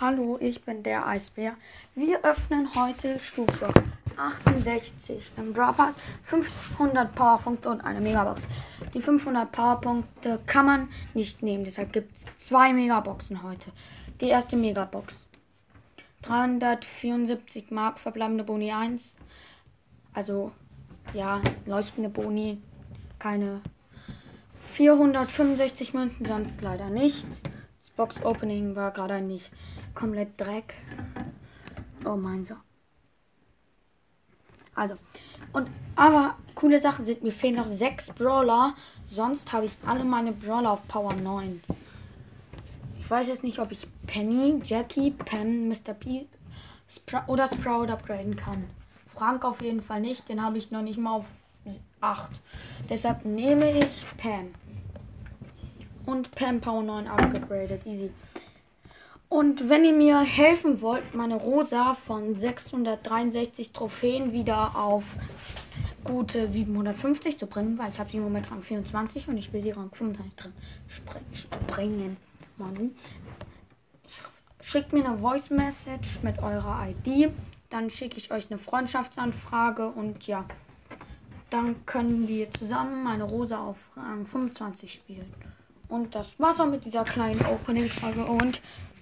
Hallo, ich bin der Eisbär. Wir öffnen heute Stufe 68 im Brawl Pass 500 Powerpunkte und eine Megabox. Die 500 Powerpunkte kann man nicht nehmen, deshalb gibt es zwei Megaboxen heute. Die erste Megabox. 374 Mark verbleibende Boni 1. Also, ja, leuchtende Boni. Keine 465 Münzen, sonst leider nichts. Box Opening war gerade nicht komplett Dreck. Oh mein so. Also, und aber coole Sache sind, mir fehlen noch sechs Brawler. Sonst habe ich alle meine Brawler auf Power 9. Ich weiß jetzt nicht, ob ich Penny, Jackie, Pen, Mr. P Spr oder Sprout upgraden kann. Frank auf jeden Fall nicht, den habe ich noch nicht mal auf 8. Deshalb nehme ich Pam. Und Pam Power 9 upgradet. Easy. Und wenn ihr mir helfen wollt, meine Rosa von 663 Trophäen wieder auf gute 750 zu bringen, weil ich habe sie momentan Rang 24 und ich will sie Rang 25 drin springen. Mann. Schickt mir eine Voice Message mit eurer ID, dann schicke ich euch eine Freundschaftsanfrage und ja, dann können wir zusammen meine Rosa auf Rang 25 spielen. Und das war's auch mit dieser kleinen Opening-Frage und